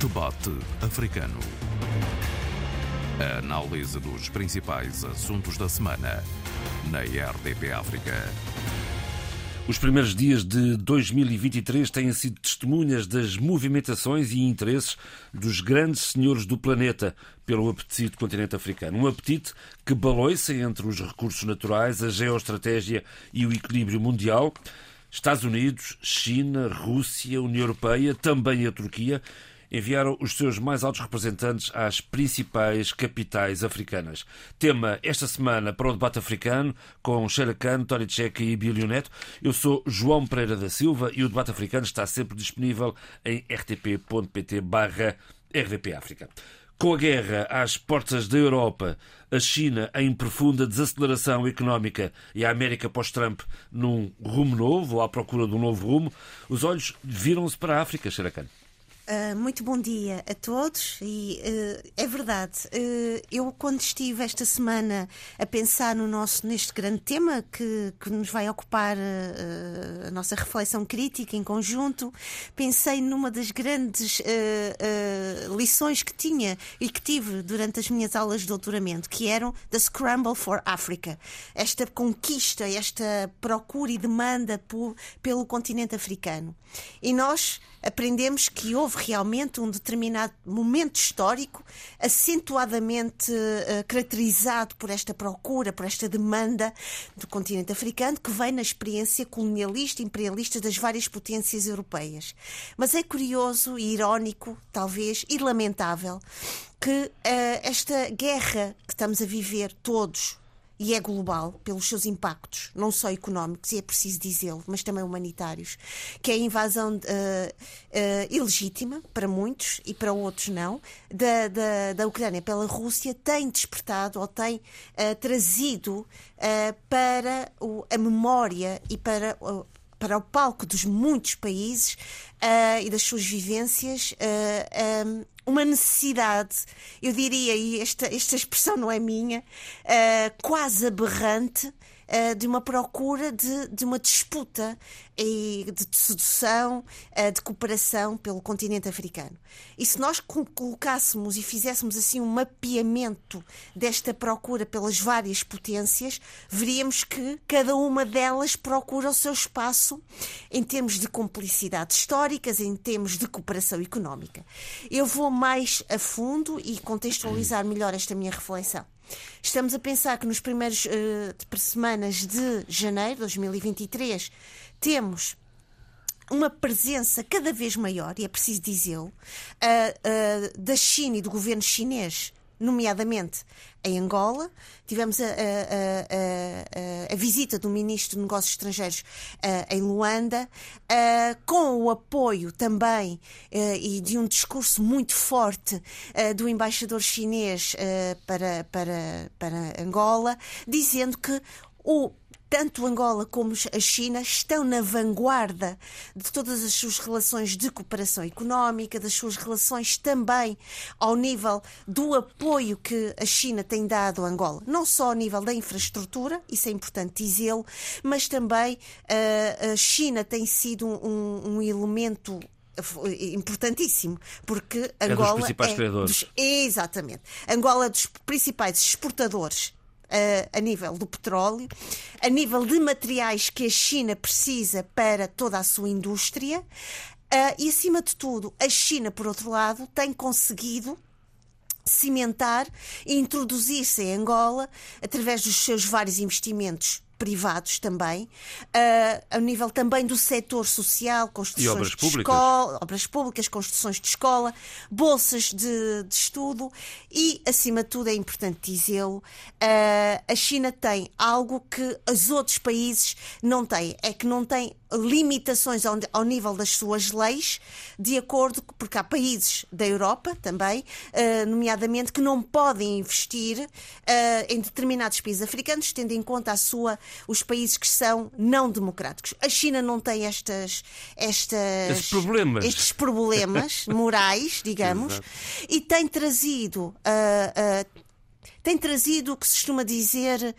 Debate Africano. A análise dos principais assuntos da semana na RDP África. Os primeiros dias de 2023 têm sido testemunhas das movimentações e interesses dos grandes senhores do planeta pelo apetite do continente africano. Um apetite que baloiça entre os recursos naturais, a geoestratégia e o equilíbrio mundial. Estados Unidos, China, Rússia, União Europeia, também a Turquia enviaram os seus mais altos representantes às principais capitais africanas. Tema esta semana para o debate africano com Sheila Khan, Tony Checa e Bilio Neto. Eu sou João Pereira da Silva e o debate africano está sempre disponível em rtp.pt barra RDP. Com a guerra às portas da Europa, a China em profunda desaceleração económica e a América pós-Trump num rumo novo, ou à procura de um novo rumo, os olhos viram-se para a África, Xeracan. Uh, muito bom dia a todos e uh, é verdade, uh, eu quando estive esta semana a pensar no nosso, neste grande tema que, que nos vai ocupar a nossa reflexão crítica em conjunto, pensei numa das grandes lições que tinha e que tive durante as minhas aulas de doutoramento, que eram The Scramble for Africa. Esta conquista, esta procura e demanda por, pelo continente africano. E nós aprendemos que houve realmente um determinado momento histórico acentuadamente uh, caracterizado por esta procura, por esta demanda do continente africano que vem na experiência colonialista e imperialista das várias potências europeias. Mas é curioso e irónico, talvez, e lamentável que uh, esta guerra que estamos a viver todos e é global pelos seus impactos, não só económicos, e é preciso dizê-lo, mas também humanitários, que é a invasão uh, uh, ilegítima para muitos e para outros não, da, da, da Ucrânia pela Rússia tem despertado ou tem uh, trazido para o, a memória e para para o palco dos muitos países uh, e das suas vivências uh, um, uma necessidade, eu diria, e esta, esta expressão não é minha, quase aberrante uh, de uma procura de, de uma disputa e de sedução, uh, de cooperação pelo continente africano. E se nós colocássemos e fizéssemos assim um mapeamento desta procura pelas várias potências, veríamos que cada uma delas procura o seu espaço em termos de cumplicidades históricas, em termos de cooperação económica. Eu vou mais a fundo e contextualizar melhor esta minha reflexão. Estamos a pensar que nos primeiros uh, semanas de janeiro de 2023 temos uma presença cada vez maior, e é preciso dizê-lo, uh, uh, da China e do governo chinês nomeadamente em Angola. Tivemos a, a, a, a, visita do Ministro de Negócios Estrangeiros uh, em Luanda, uh, com o apoio também uh, e de um discurso muito forte do embaixador chinês para, para, para Angola, dizendo que o tanto Angola como a China estão na vanguarda de todas as suas relações de cooperação económica, das suas relações também ao nível do apoio que a China tem dado a Angola, não só ao nível da infraestrutura, isso é importante dizê-lo, mas também uh, a China tem sido um, um elemento importantíssimo, porque Angola é dos principais é dos, exatamente. Angola é dos principais exportadores a nível do petróleo, a nível de materiais que a China precisa para toda a sua indústria. Uh, e, acima de tudo, a China, por outro lado, tem conseguido cimentar e introduzir-se em Angola através dos seus vários investimentos privados também, uh, a nível também do setor social, construções obras de públicas. escola, obras públicas, construções de escola, bolsas de, de estudo e, acima de tudo, é importante dizê-lo, uh, a China tem algo que os outros países não têm, é que não tem limitações ao, ao nível das suas leis, de acordo, porque há países da Europa também, uh, nomeadamente, que não podem investir em determinados países africanos, tendo em conta a sua os países que são não democráticos. A China não tem estas, estas estes problemas, estes problemas morais, digamos, Exato. e tem trazido. Uh, uh, tem trazido o que se costuma dizer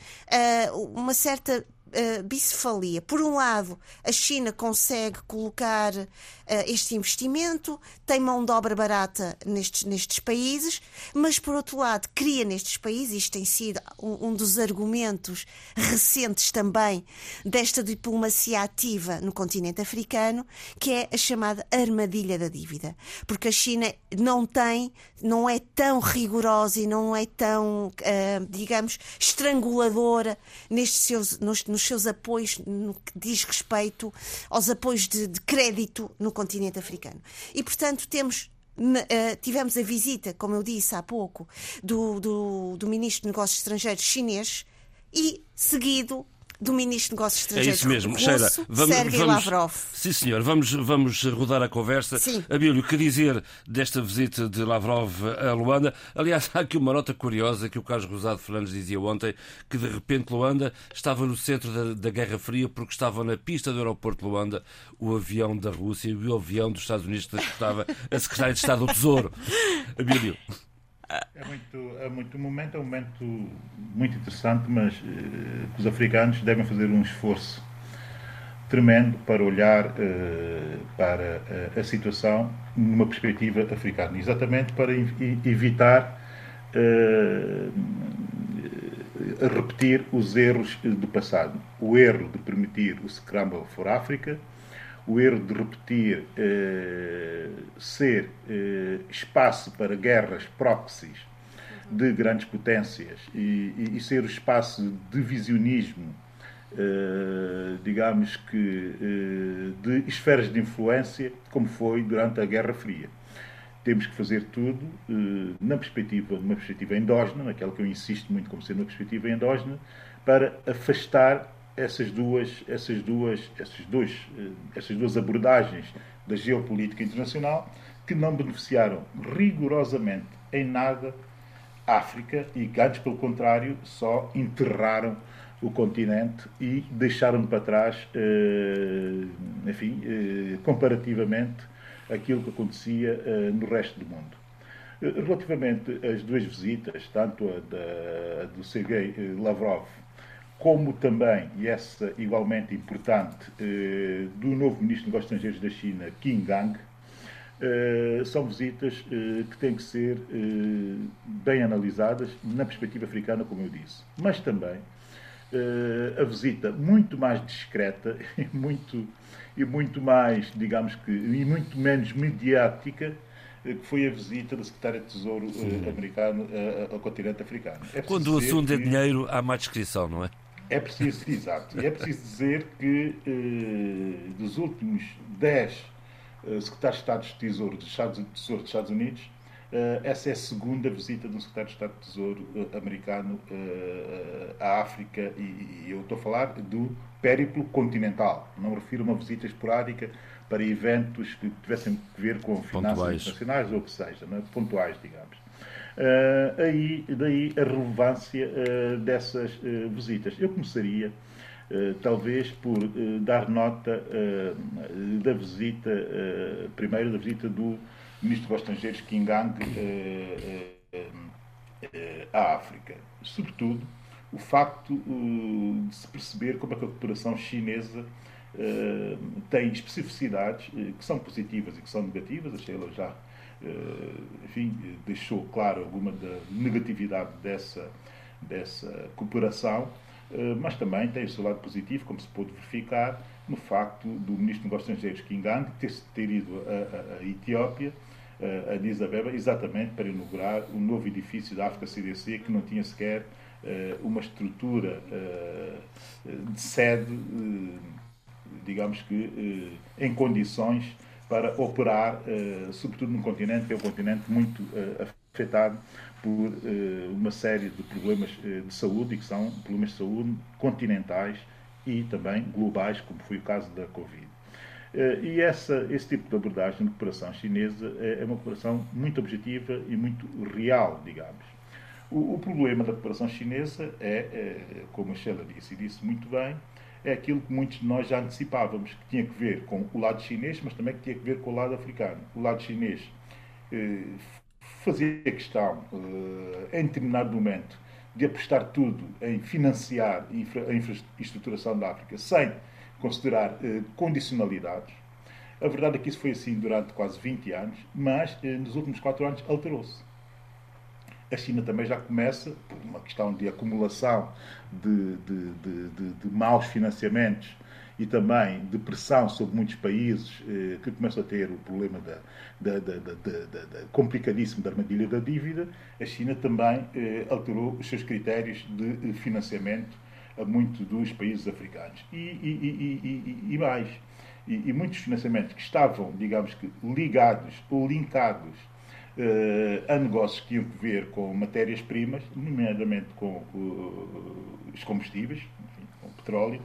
uh, uma certa uh, bicefalia. Por um lado, a China consegue colocar este investimento, tem mão de obra barata nestes, nestes países, mas por outro lado, cria nestes países, isto tem sido um, um dos argumentos recentes também desta diplomacia ativa no continente africano, que é a chamada armadilha da dívida. Porque a China não tem, não é tão rigorosa e não é tão, uh, digamos, estranguladora nestes seus, nos, nos seus apoios no que diz respeito aos apoios de, de crédito no continente africano. E, portanto, temos Uh, tivemos a visita, como eu disse há pouco, do, do, do Ministro de Negócios Estrangeiros chinês e seguido do Ministro de Negócios Estrangeiros. É isso mesmo, russo, Sheila. Vamos, Sergei vamos, Lavrov. Sim, senhor. Vamos, vamos rodar a conversa. Sim. Abílio, que dizer desta visita de Lavrov a Luanda? Aliás, há aqui uma nota curiosa que o Carlos Rosado Fernandes dizia ontem, que de repente Luanda estava no centro da, da Guerra Fria porque estava na pista do aeroporto de Luanda o avião da Rússia e o avião dos Estados Unidos que estava a Secretária de Estado do Tesouro. Abílio. É muito, é muito momento, é um momento muito interessante, mas eh, os africanos devem fazer um esforço tremendo para olhar eh, para eh, a situação numa perspectiva africana, exatamente para evitar eh, repetir os erros do passado. O erro de permitir o Scramble for Africa, o erro de repetir eh, ser eh, espaço para guerras proxies de grandes potências e, e, e ser o espaço de divisionismo, eh, digamos que, de esferas de influência, como foi durante a Guerra Fria. Temos que fazer tudo na perspectiva, numa perspectiva endógena, naquela que eu insisto muito como sendo uma perspectiva endógena, para afastar essas duas, essas duas, essas dois, eh, essas duas abordagens da geopolítica internacional que não beneficiaram rigorosamente em nada a África e que antes, pelo contrário, só enterraram o continente e deixaram para trás, eh, enfim, eh, comparativamente aquilo que acontecia no resto do mundo. Relativamente às duas visitas, tanto a, da, do Sergei Lavrov como também, e essa igualmente importante, eh, do novo Ministro dos Negócios Estrangeiros da China, Qin Gang, eh, são visitas eh, que têm que ser bem analisadas na perspectiva africana, como eu disse. Mas também a visita muito mais discreta e muito, e muito mais, digamos que, e muito menos mediática, que foi a visita da Secretária de Tesouro americano ao continente africano. É Quando o assunto é que... é dinheiro, há má descrição, não é? É preciso, exato, é preciso dizer que eh, dos últimos 10 eh, secretários de Estado de Tesouro dos Estados, Tesouro dos Estados Unidos, eh, essa é a segunda visita de um secretário de Estado de Tesouro americano à África e, e, eu estou a falar do périplo continental, não me refiro a uma visita esporádica para eventos que tivessem que ver com finanças internacionais ou o que seja, é? pontuais, digamos. Uh, aí, daí a relevância uh, dessas uh, visitas. Eu começaria, talvez, por dar nota da visita, primeiro da visita do Ministro dos Estrangeiros, Kim Gang, à África. Sobretudo, o facto de se perceber como é que a cooperação chinesa tem especificidades que são positivas e que são negativas, a Sheila já enfim, deixou claro alguma da negatividade dessa, dessa cooperação, eh, mas também tem o seu lado positivo, como se pôde verificar no facto do Ministro dos Negócios Estrangeiros Kingang ter, ter ido à Etiópia, eh, a Addis Abeba, exatamente para inaugurar o um novo edifício da África CDC que não tinha sequer uma estrutura de sede, digamos que em condições para operar, uh, sobretudo num continente que é um continente muito uh, afetado por uh, uma série de problemas de saúde e que são problemas de saúde continentais e também globais, como foi o caso da Covid. e essa, esse tipo de abordagem de cooperação chinesa é, é uma cooperação muito objetiva e muito real, digamos. O, o problema da cooperação chinesa é, como a Sheila disse e disse muito bem, é aquilo que muitos de nós já antecipávamos, que tinha que ver com o lado chinês, mas também que tinha que ver com o lado africano. O lado chinês eh, fazia questão, eh, em determinado momento, de apostar tudo em financiar a infraestruturação da África sem considerar eh, condicionalidades. A verdade é que isso foi assim durante quase 20 anos, mas eh, nos últimos 4 anos alterou-se. A China também já começa, por uma questão de acumulação de, de, de, de maus financiamentos e também de pressão sobre muitos países eh, que começam a ter o problema da, da, da, da, complicadíssimo da armadilha da dívida, a China também eh, alterou os seus critérios de financiamento a muitos dos países africanos. E, e, e, e mais, e, muitos financiamentos que estavam, digamos que, ligados ou linkados eh, a negócios que tinham que ver com matérias-primas, nomeadamente com uh, os combustíveis, enfim, com o petróleo,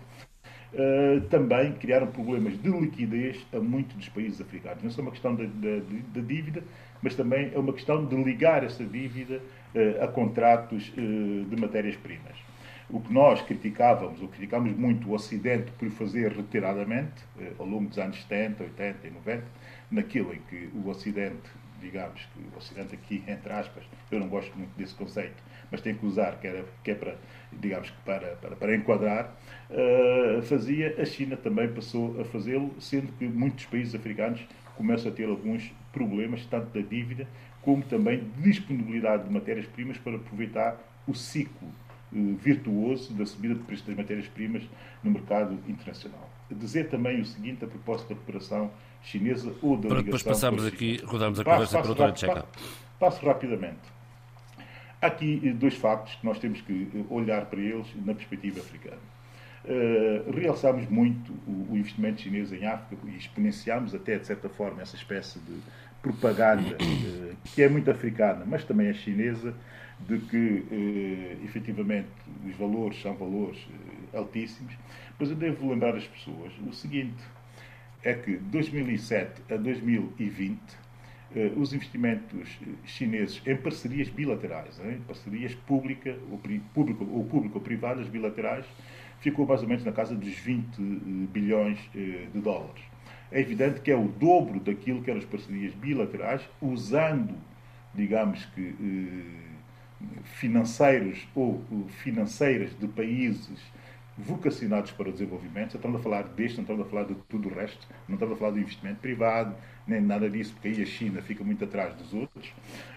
Uh, também criaram problemas de liquidez a muitos dos países africanos. Não é só uma questão da dívida, mas também é uma questão de ligar essa dívida uh, a contratos uh, de matérias-primas. O que nós criticávamos, ou criticámos muito o Ocidente por fazer retiradamente, ao longo dos anos 70, 80 e 90, naquilo em que o Ocidente, digamos que o Ocidente aqui, entre aspas, eu não gosto muito desse conceito, mas tem que usar, que, era, que é para, digamos para, para, para enquadrar, uh, fazia, a China também passou a fazê-lo, sendo que muitos países africanos começam a ter alguns problemas, tanto da dívida como também de disponibilidade de matérias-primas para aproveitar o ciclo uh, virtuoso da subida de preços das matérias-primas no mercado internacional. Dizer também o seguinte a propósito da cooperação chinesa ou da para Depois passamos aqui, rodamos a conversa para outra Tcheca. Passo rapidamente. Há aqui eh, dois factos que nós temos que eh, olhar para eles na perspectiva africana. Uh, realçamos muito o, o, investimento chinês em África e exponenciamos até, de certa forma, essa espécie de propaganda uh, que é muito africana, mas também é chinesa, de que, uh, efetivamente, os valores são valores altíssimos. Mas eu devo lembrar as pessoas o seguinte, é que de 2007 a 2020 eh, os investimentos chineses em parcerias bilaterais, em parcerias pública ou, público, ou público-privadas bilaterais, ficou mais ou menos na casa dos 20 eh, bilhões eh, de dólares. É evidente que é o dobro daquilo que eram as parcerias bilaterais, usando, digamos que, financeiros ou financeiras de países vocacionados para o desenvolvimento. Estamos a falar deste, não estamos a falar de tudo o resto, não estamos a falar do investimento privado, nem nada disso, porque aí a China fica muito atrás dos outros.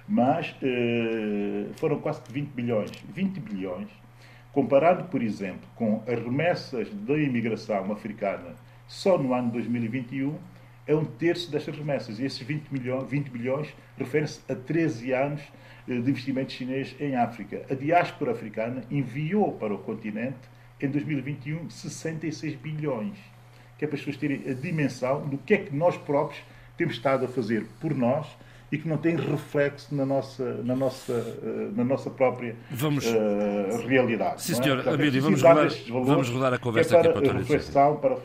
Mas eh, foram quase 20 bilhões. 20 bilhões, comparado, por exemplo, com as remessas da imigração africana só no ano 2021, é um terço destas remessas. E esses 20, milhões, 20 bilhões referem-se a 13 anos eh, de investimento chinês em África. A diáspora africana enviou para o continente em 2021 66 bilhões. Que é para as pessoas terem a dimensão do que é que nós próprios temos estado a fazer por nós e que não tem reflexo na nossa, na nossa, eh, na nossa própria vamos, uh, realidade. Sim, senhor. É? Abílio, vamos, rodar, vamos rodar a conversa é para aqui para a reflexão, para,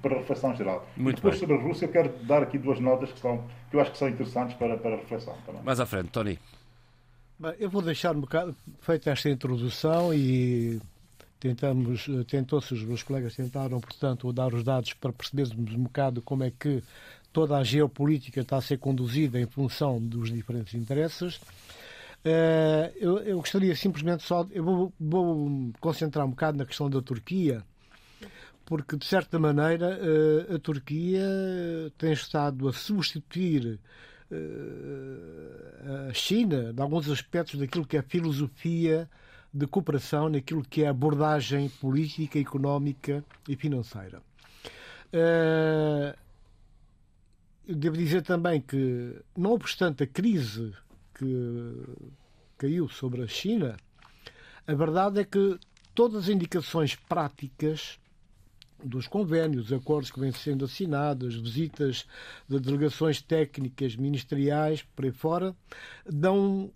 para reflexão geral. Muito Depois, bem. sobre a Rússia, eu quero dar aqui duas notas que, são, que eu acho que são interessantes para, para a reflexão. Também. Mais à frente, Tony. Bem, eu vou deixar um bocado feita esta introdução e tentamos, eh, tentou-se, os meus colegas tentaram, portanto, dar os dados para percebermos um bocado como é que toda a geopolítica está a ser conduzida em função dos diferentes interesses. Eh, eu, eu gostaria simplesmente só. Eu vou, vou concentrar um bocado na questão da Turquia, porque, de certa maneira, eh, a Turquia tem estado a substituir a China, em alguns aspectos daquilo que é a filosofia de cooperação naquilo que é abordagem política, económica e financeira. Uh, devo dizer também que, não obstante a crise que caiu sobre a China, a verdade é que todas as indicações práticas dos convénios, acordos que vêm sendo assinados, visitas de delegações técnicas ministeriais por aí fora, dão,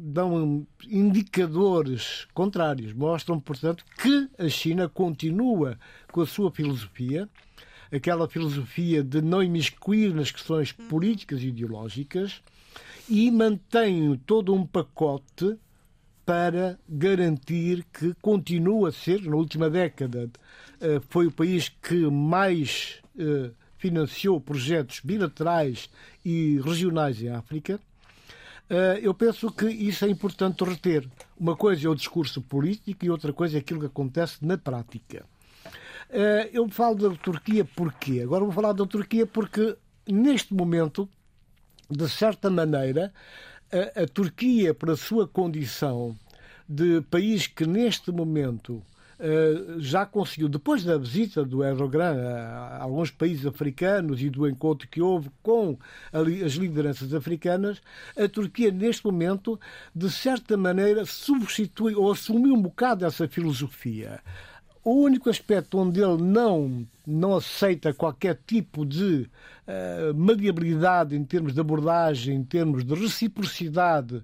dão indicadores contrários. Mostram, portanto, que a China continua com a sua filosofia, aquela filosofia de não imiscuir nas questões políticas e ideológicas, e mantém todo um pacote para garantir que continua a ser, na última década, eh, foi o país que mais eh, financiou projetos bilaterais e regionais em África. eu penso que isso é importante reter. Uma coisa é o discurso político e outra coisa é aquilo que acontece na prática. Eu falo da Turquia porquê? Agora vou falar da Turquia porque, neste momento, de certa maneira, a, a Turquia, para a sua condição de país que neste momento Uh, já conseguiu, depois da visita do Erdogan a, a, alguns países africanos e do encontro que houve com a, as lideranças africanas, a Turquia, neste momento, de certa maneira, substitui ou assumiu um bocado essa filosofia. O único aspecto onde ele não, não aceita qualquer tipo de uh, maleabilidade em termos de abordagem, em termos de reciprocidade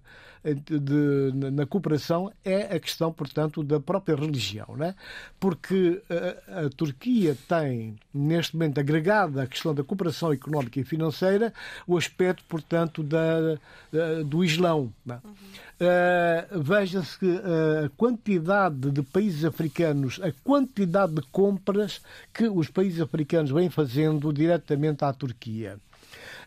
de, de, na cooperação é a questão, portanto, da própria religião. Né? Porque a, a, Turquia tem, neste momento, agregada a questão da cooperação económica e financeira, o aspecto, portanto, da, do Islão. Né? Uhum. Uh, Veja-se que a quantidade de países africanos, a quantidade de compras que os países africanos vêm fazendo diretamente à Turquia.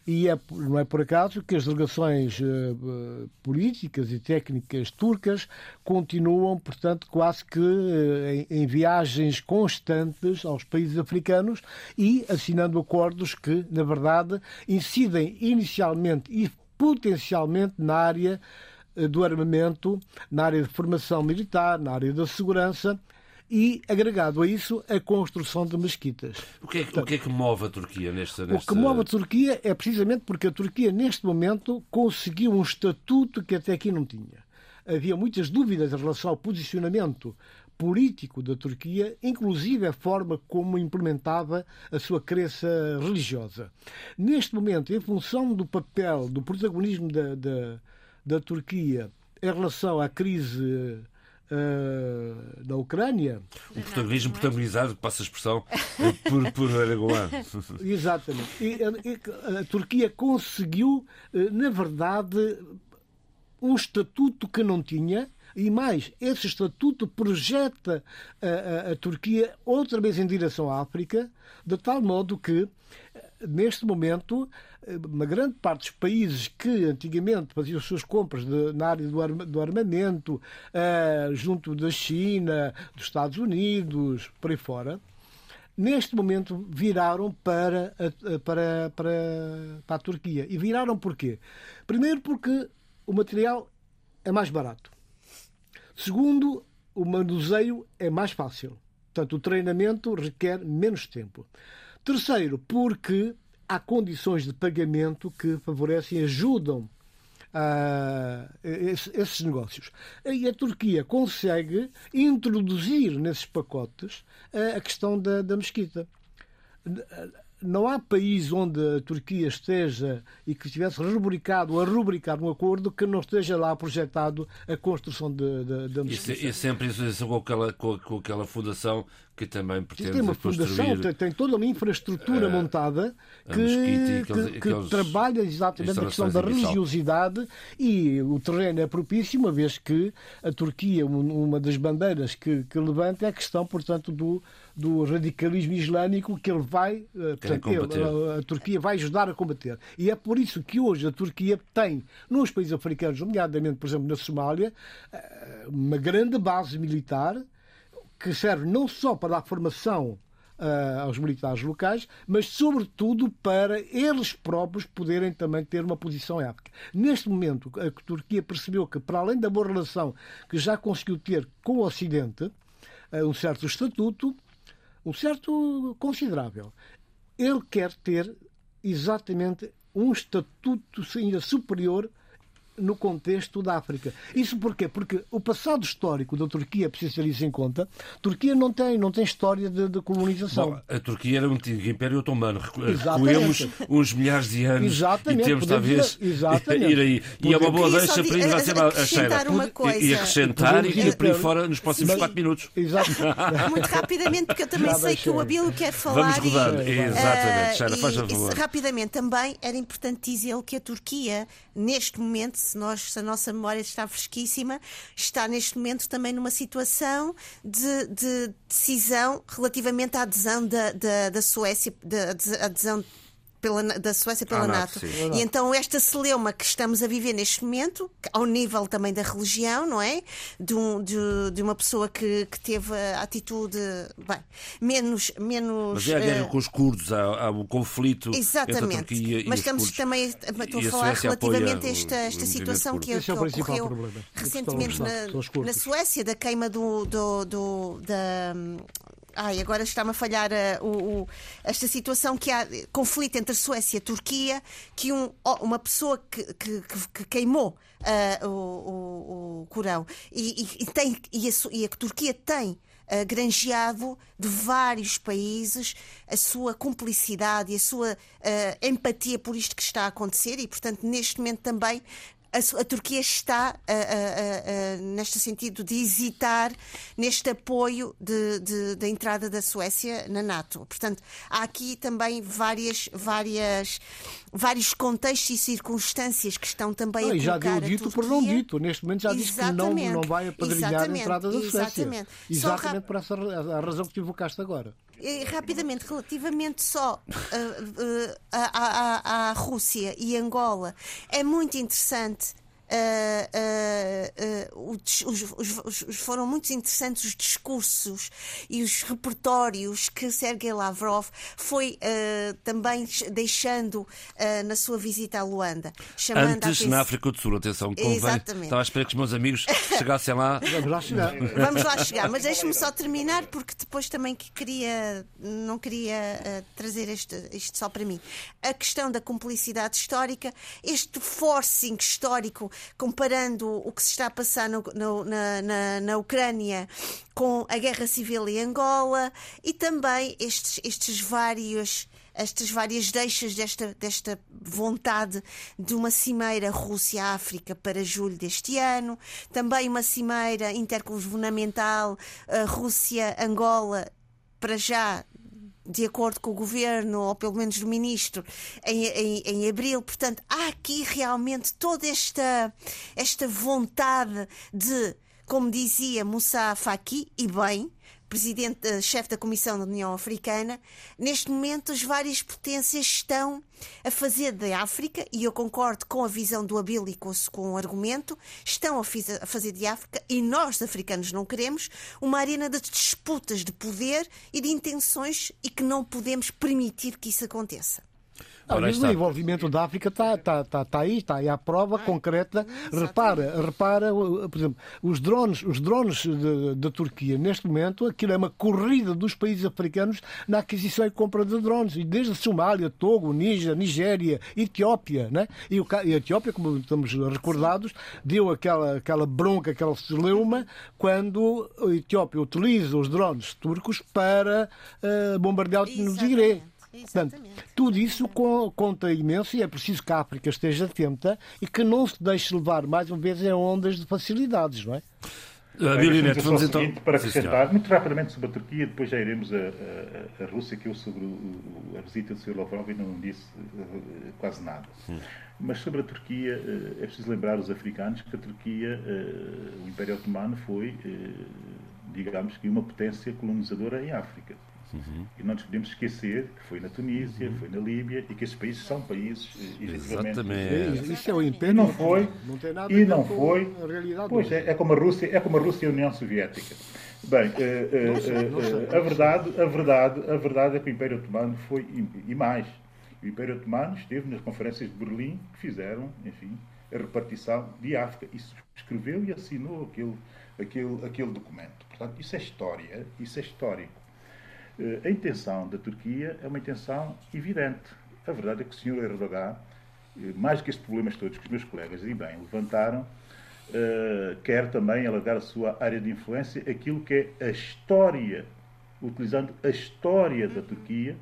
E é, não é por acaso que as delegações uh, políticas e técnicas turcas continuam, portanto, quase que uh, em, em, viagens constantes aos países africanos e assinando acordos que, na verdade, incidem inicialmente e potencialmente na área do armamento, na área de formação militar, na área da segurança e, agregado a isso, a construção de mesquitas. O que é, Portanto, o que, é que move a Turquia nesta, nesta... O que move a Turquia é precisamente porque a Turquia, neste momento, conseguiu um estatuto que até aqui não tinha. Havia muitas dúvidas em relação ao posicionamento político da Turquia, inclusive a forma como implementava a sua crença religiosa. Neste momento, em função do papel, do protagonismo da, da, da Turquia em relação à crise uh, da Ucrânia. O protagonismo protagonizado, passa a expressão, por, por Aragoan. Exatamente. E, a Turquia conseguiu, eh, na verdade, um estatuto que não tinha. E mais, esse estatuto projeta a, a, a Turquia outra vez em direção à África, de tal modo que, neste momento, uma grande parte dos países que antigamente faziam as suas compras de, na área do, arma, do armamento, uh, junto da China, dos Estados Unidos, por aí fora, neste momento viraram para a, para, para, para a Turquia. E viraram porquê? Primeiro porque o material é mais barato. Segundo, o manuseio é mais fácil. Portanto, o treinamento requer menos tempo. Terceiro, porque há condições de pagamento que favorecem e ajudam uh, esses negócios. E a Turquia consegue introduzir nesses pacotes a questão da, da mesquita não há país onde a Turquia esteja e que estivesse rubricado ou a rubricar um acordo que não esteja lá projetado a construção da mesquita. E, e sempre isso com aquela, com, com aquela fundação que também pretende tem uma fundação, tem, tem, toda uma infraestrutura uh, montada que, que, que trabalha exatamente a questão da religiosidade e o terreno é propício, uma vez que a Turquia, uma das bandeiras que, que levanta é a questão, portanto, do, do radicalismo islâmico que ele vai, eh, portanto, ele, a, a, Turquia vai ajudar a combater. E é por isso que hoje a Turquia tem, nos países africanos, nomeadamente, por exemplo, na Somália, eh, uma grande base militar que serve não só para dar formação uh, aos militares locais, mas sobretudo para eles próprios poderem também ter uma posição África. Neste momento, a Turquia percebeu que, para além da boa relação que já conseguiu ter com o Ocidente, uh, um certo estatuto, um certo considerável. Ele quer ter exatamente um estatuto ainda superior no contexto da África. Isso porquê? Porque o passado histórico da Turquia precisa ter isso em conta. A Turquia não tem, não tem história de, de colonização. Bom, a Turquia era um antigo Império Otomano. Recuemos uns milhares de anos Exatamente. e temos talvez ir aí. E é uma boa deixa para ir a, a cheira. E acrescentar e ir para aí fora nos próximos 4 minutos. Exato. Muito rapidamente, porque eu também sei que o Abilo quer falar. Vamos rodar. E, Exatamente, Cheira, faz favor. Rapidamente, também era importante dizer que a Turquia, neste momento, se, nós, se a nossa memória está fresquíssima, está neste momento também numa situação de, de decisão relativamente à adesão da, da, da Suécia, da adesão pela, da Suécia pela ah, NATO. NATO e então esta celeuma que estamos a viver neste momento, ao nível também da religião, não é? De, um, de, de uma pessoa que, que teve a atitude bem, menos, menos. Mas é a guerra uh... com os curdos, há, há o conflito Exatamente. entre a e Mas estamos também estou a falar relativamente a esta, esta situação que, que, é ocorreu recentemente na, na Suécia, da queima do, do, do da Ai, agora está-me a falhar uh, o, o, esta situação que há conflito entre Suécia e Turquia, que um, uma pessoa que, que, que queimou uh, o, o, Corão e, e, tem, e, a, e a Turquia tem uh, granjeado de vários países a sua cumplicidade e a sua uh, empatia por isto que está a acontecer e, portanto, neste momento também a, a Turquia está, neste sentido, de hesitar neste apoio da entrada da Suécia na NATO. Portanto, há aqui também várias, várias, vários contextos e circunstâncias que estão também não, a colocar já deu dito por não dito. Neste momento já disse que não, não vai apadrinhar a entrada da Suécia. Exatamente. Exatamente por essa a razão que te invocaste agora. E, rapidamente, relativamente só uh, uh, à, à, à Rússia e Angola, é muito interessante uh, uh, os, os, os, foram muito interessantes os discursos e os repertórios que Sergei Lavrov foi também deixando na sua visita à Luanda. Antes, na África do Sul, atenção, convém. Exatamente. Estava a esperar que os meus amigos chegassem lá. Vamos lá chegar. Vamos lá chegar, mas deixe-me só terminar, porque depois também queria, não queria trazer este, isto só para mim. A questão da cumplicidade histórica, este forcing histórico comparando o que se está a passar no, no, na, na, na, Ucrânia com a guerra civil em Angola e também estes, estes vários estas várias deixas desta, desta vontade de uma cimeira Rússia-África para julho deste ano, também uma cimeira intergovernamental uh, Rússia-Angola para já de acordo com o governo, ou pelo menos do ministro, em, em, em abril. Portanto, há aqui realmente toda esta, esta vontade de, como dizia Moussa Faki, e bem, presidente, eh, chefe da Comissão da União Africana, neste momento as várias potências estão a fazer da África, e eu concordo com a visão do Abílio com, com o argumento, estão a, a fazer de África, e nós africanos não queremos, uma arena de disputas de poder e de intenções e que não podemos permitir que isso aconteça. Ora, o envolvimento da África está tá, tá, tá aí, está aí a prova concreta. Repara, repara, por exemplo, os drones, os drones da Turquia, neste momento, aquilo é uma corrida dos países africanos na aquisição e compra de drones. E desde a Somália, Togo, Níger, Nigéria, Etiópia, né? e, a Etiópia, como estamos recordados, deu aquela, aquela bronca, aquela celeuma, quando a Etiópia utiliza os drones turcos para uh, bombardear no Tigre. Portanto, tudo isso conta imenso e é preciso que a África esteja atenta e que não se deixe levar mais uma vez em ondas de facilidades, não é? Uh, Violinete, vamos então. Para acrescentar, muito rapidamente sobre a Turquia, depois já iremos a, a, a Rússia, que eu sobre o, a visita do Sr. Lavrov não disse uh, quase nada. Hum. Mas sobre a Turquia, uh, é preciso lembrar os africanos que a Turquia, uh, o Império Otomano, foi, digamos que, uma potência colonizadora em África. Uhum. E não nos podemos esquecer que foi na Tunísia, uhum. foi na Líbia e que esses países são países eh, Exatamente. Isso é o império. E não foi. Não tem nada e não foi. A realidade pois é, é como a Rússia, é como a Rússia e a União Soviética. Bem, uh, uh, uh, a verdade, a verdade, a verdade é que o Império Otomano foi e mais. O Império Otomano esteve nas conferências de Berlim que fizeram, enfim, a repartição de África e escreveu e assinou aquele, aquele, aquele documento. Portanto, isso é história, isso é histórico. Eh, a intenção da Turquia é uma intenção evidente. A verdade é que o Sr. Erdogan, eh, mais do que estes problemas todos que os meus colegas, e bem, levantaram, eh, quer também alargar a sua área de influência, aquilo que é a história, utilizando a história da Turquia,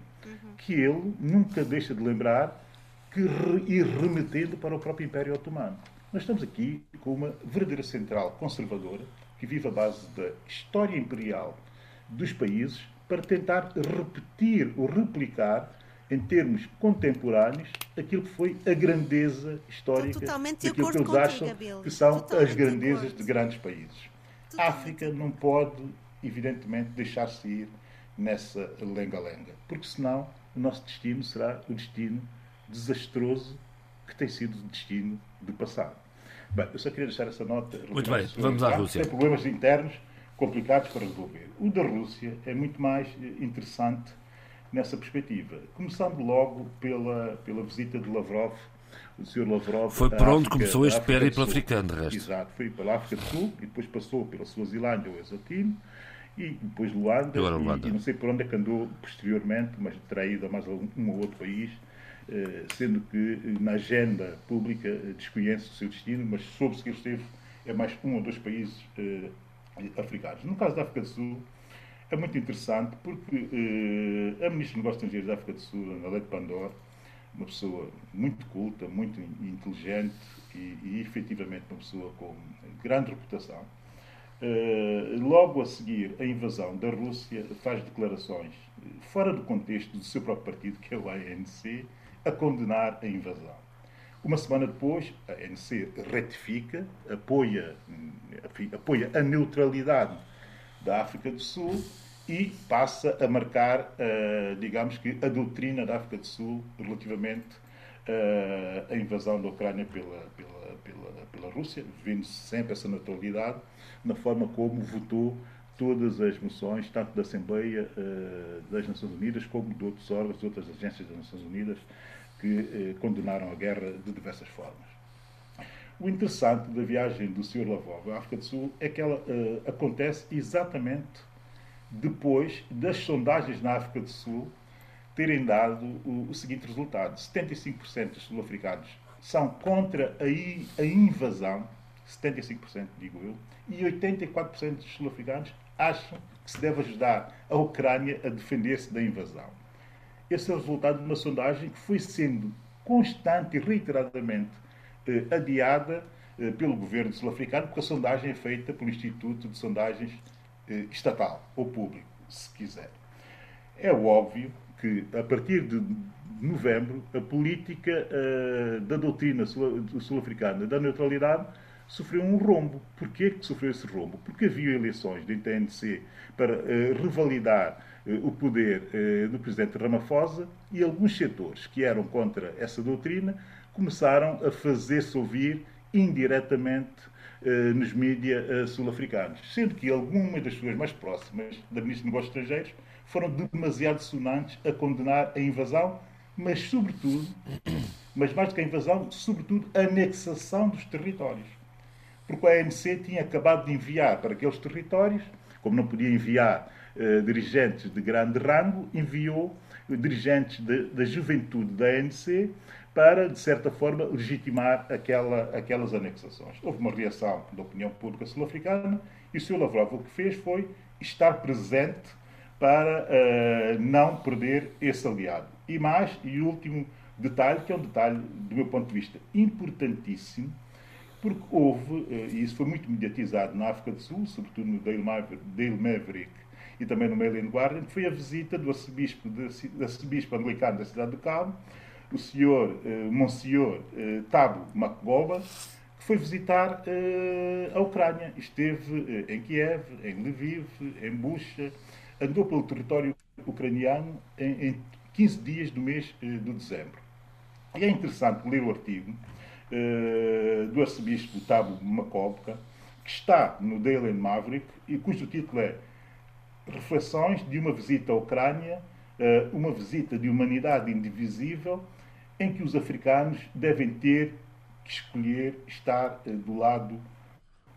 que ele nunca deixa de lembrar que ir remetendo para o próprio Império Otomano. Nós estamos aqui com uma verdadeira central conservadora que vive à base da história imperial dos países para tentar repetir ou replicar em termos contemporâneos aquilo que foi a grandeza histórica daquilo que eles acham que são as grandezas de grandes países. A África não pode, evidentemente, deixar-se ir nessa lenga-lenga, porque senão o nosso destino será o destino desastroso que tem sido o destino do passado. Bem, eu só queria deixar essa nota. Muito bem, vamos à Rússia. Tem problemas internos complicados para resolver. O da Rússia é muito mais eh, interessante nessa perspectiva. Começando logo pela, pela visita de Lavrov, o Sr. Lavrov. Foi por onde começou a espera e pelo africano, de resto. Exato, foi pela África do Sul e depois passou pela Suazilândia ou Eswatini e depois Luanda, Agora, Luanda. E, e, não sei por onde é que andou posteriormente, mas terá ido a mais um, um ou outro país, eh, sendo que na agenda pública eh, desconhece o seu destino, mas soube-se que ele esteve em mais um ou dois países eh, africanos. No caso da África do Sul, é muito interessante porque eh, a Ministra dos Negócios Estrangeiros da África do Sul, Nalete Pandor, uma pessoa muito culta, muito inteligente e, e efetivamente uma pessoa com grande reputação, eh, logo a seguir a invasão da Rússia, faz declarações fora do contexto do seu próprio partido, que é o ANC, a condenar a invasão. Uma semana depois, a ANC retifica, apoia, apoia a neutralidade da África do Sul e passa a marcar, uh, digamos que, a doutrina da África do Sul relativamente uh, à invasão da Ucrânia pela, pela, pela, pela Rússia, vendo-se sempre essa neutralidade na forma como votou todas as moções, tanto da Assembleia uh, das Nações Unidas como de outros órgãos, de outras agências das Nações Unidas que condenaram a guerra de diversas formas. O interessante da viagem do Sr. Lavrov à África do Sul é que ela uh, acontece exatamente depois das sondagens na África do Sul terem dado o, o seguinte resultado: 75% dos sul-africanos são contra a, a invasão, 75% digo eu, e 84% dos sul-africanos acham que se deve ajudar a Ucrânia a defender-se da invasão. Esse é o resultado de uma sondagem que foi sendo constante e reiteradamente eh, adiada eh, pelo governo sul-africano, porque a sondagem é feita pelo Instituto de Sondagens eh, Estatal, ou público, se quiser. É óbvio que, a partir de novembro, a política da doutrina sul-africana da neutralidade sofreu um rombo. Porquê que sofreu esse rombo? Porque havia eleições da ANC para revalidar o poder do presidente Ramaphosa e alguns setores que eram contra essa doutrina começaram a fazer-se ouvir indiretamente eh, nos mídias eh, sul-africanos, sendo que algumas das pessoas mais próximas da Ministra dos Negócios Estrangeiros foram demasiado sonantes a condenar a invasão, mas sobretudo, mas mais do que a invasão, sobretudo a anexação dos territórios. Porque a ANC tinha acabado de enviar para aqueles territórios, como não podia enviar eh, dirigentes de grande rango, enviou dirigentes de, da juventude da ANC para, de certa forma, legitimar aquela, aquelas anexações. Houve uma reação da opinião pública sul-africana e o Sr. Lavrov o que fez foi estar presente para uh, não perder esse aliado. E mais, e último detalhe, que é um detalhe, do meu ponto de vista, importantíssimo, porque houve, uh, e isso foi muito mediatizado na África do Sul, sobretudo no Daily Maverick e também no Mail Guardian, foi a visita do arcebispo, do arcebispo anglicano da cidade do Cabo, o senhor, uh, Monsenhor uh, Tabo Makgoba, que foi visitar uh, a Ucrânia. Esteve em Kiev, em Lviv, em Bucha, andou pelo território ucraniano em, em 15 dias do mês de dezembro. E é interessante ler o artigo do arcebispo Tabo Makobka, que está no Daily Maverick e cujo título é Reflexões de uma visita à Ucrânia, uma visita de humanidade indivisível em que os africanos devem ter que escolher estar eh, do lado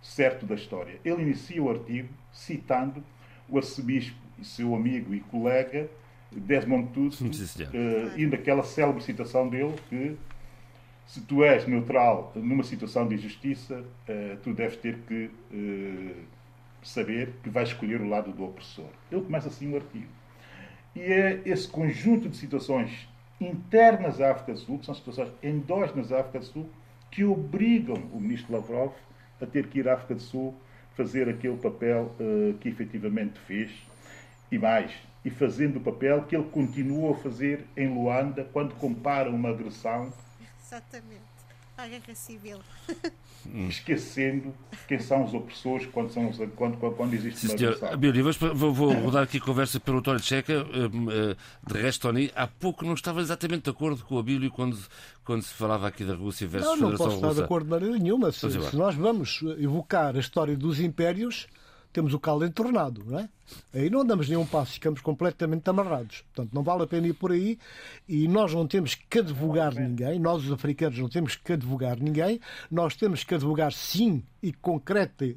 certo da história. Ele inicia o artigo citando o arcebispo e seu amigo e colega Desmond Tutu, uh, e naquela célebre citação dele que se tu és neutral numa situação de injustiça, uh, tu deves ter que uh, saber que vais escolher o lado do opressor. Ele começa assim o artigo. E é esse conjunto de situações internas à África do Sul, que são situações endógenas à África do Sul, que obrigam o ministro Lavrov a ter que ir à África do Sul fazer aquele papel uh, que efetivamente fez, e mais, e fazendo o papel que ele continuou a fazer em Luanda quando compara uma agressão Exatamente. A guerra civil. Esquecendo quem são os opressores quando, são, quando, quando, quando existe Sim, uma senhor. Abílio, vou, vou rodar aqui a conversa pelo António Checa. De resto, Tony, há pouco não estava exatamente de acordo com o Abílio quando, quando se falava aqui da Rússia versus Não, não Federação posso estar Russa. de acordo de maneira nenhuma. Se, se nós vamos evocar a história dos impérios, temos o caldo entornado, não é? Aí não damos nenhum passo, ficamos completamente amarrados. Portanto, não vale a pena ir por aí e nós não temos que advogar ninguém, nós os africanos não temos que advogar ninguém, nós temos que advogar sim e concreta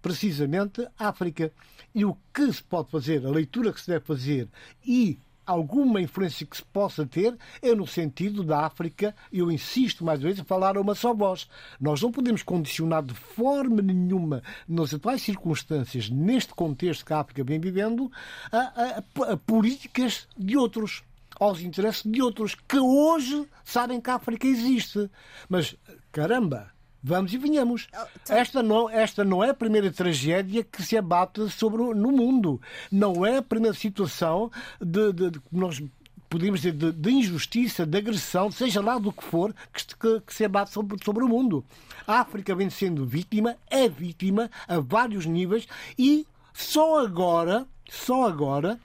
precisamente a África. E o que se pode fazer, a leitura que se deve fazer e alguma influência que se possa ter é no sentido da África, eu insisto mais uma vez, a falar a uma só voz. Nós não podemos condicionar de forma nenhuma, nas atuais circunstâncias, neste contexto que a África vem vivendo, a, a- a políticas de outros. Aos interesses de outros que hoje sabem que a África existe. Mas, caramba, vamos e venhamos. Esta não, esta não é a primeira tragédia que se abate sobre, no mundo. Não é a primeira situação de, de, de- nós podemos dizer, de, de injustiça, de agressão, seja lá do que for, que, se- que- que se abate sobre, sobre o mundo. A África vem sendo vítima, é vítima a vários níveis e só agora, só agora,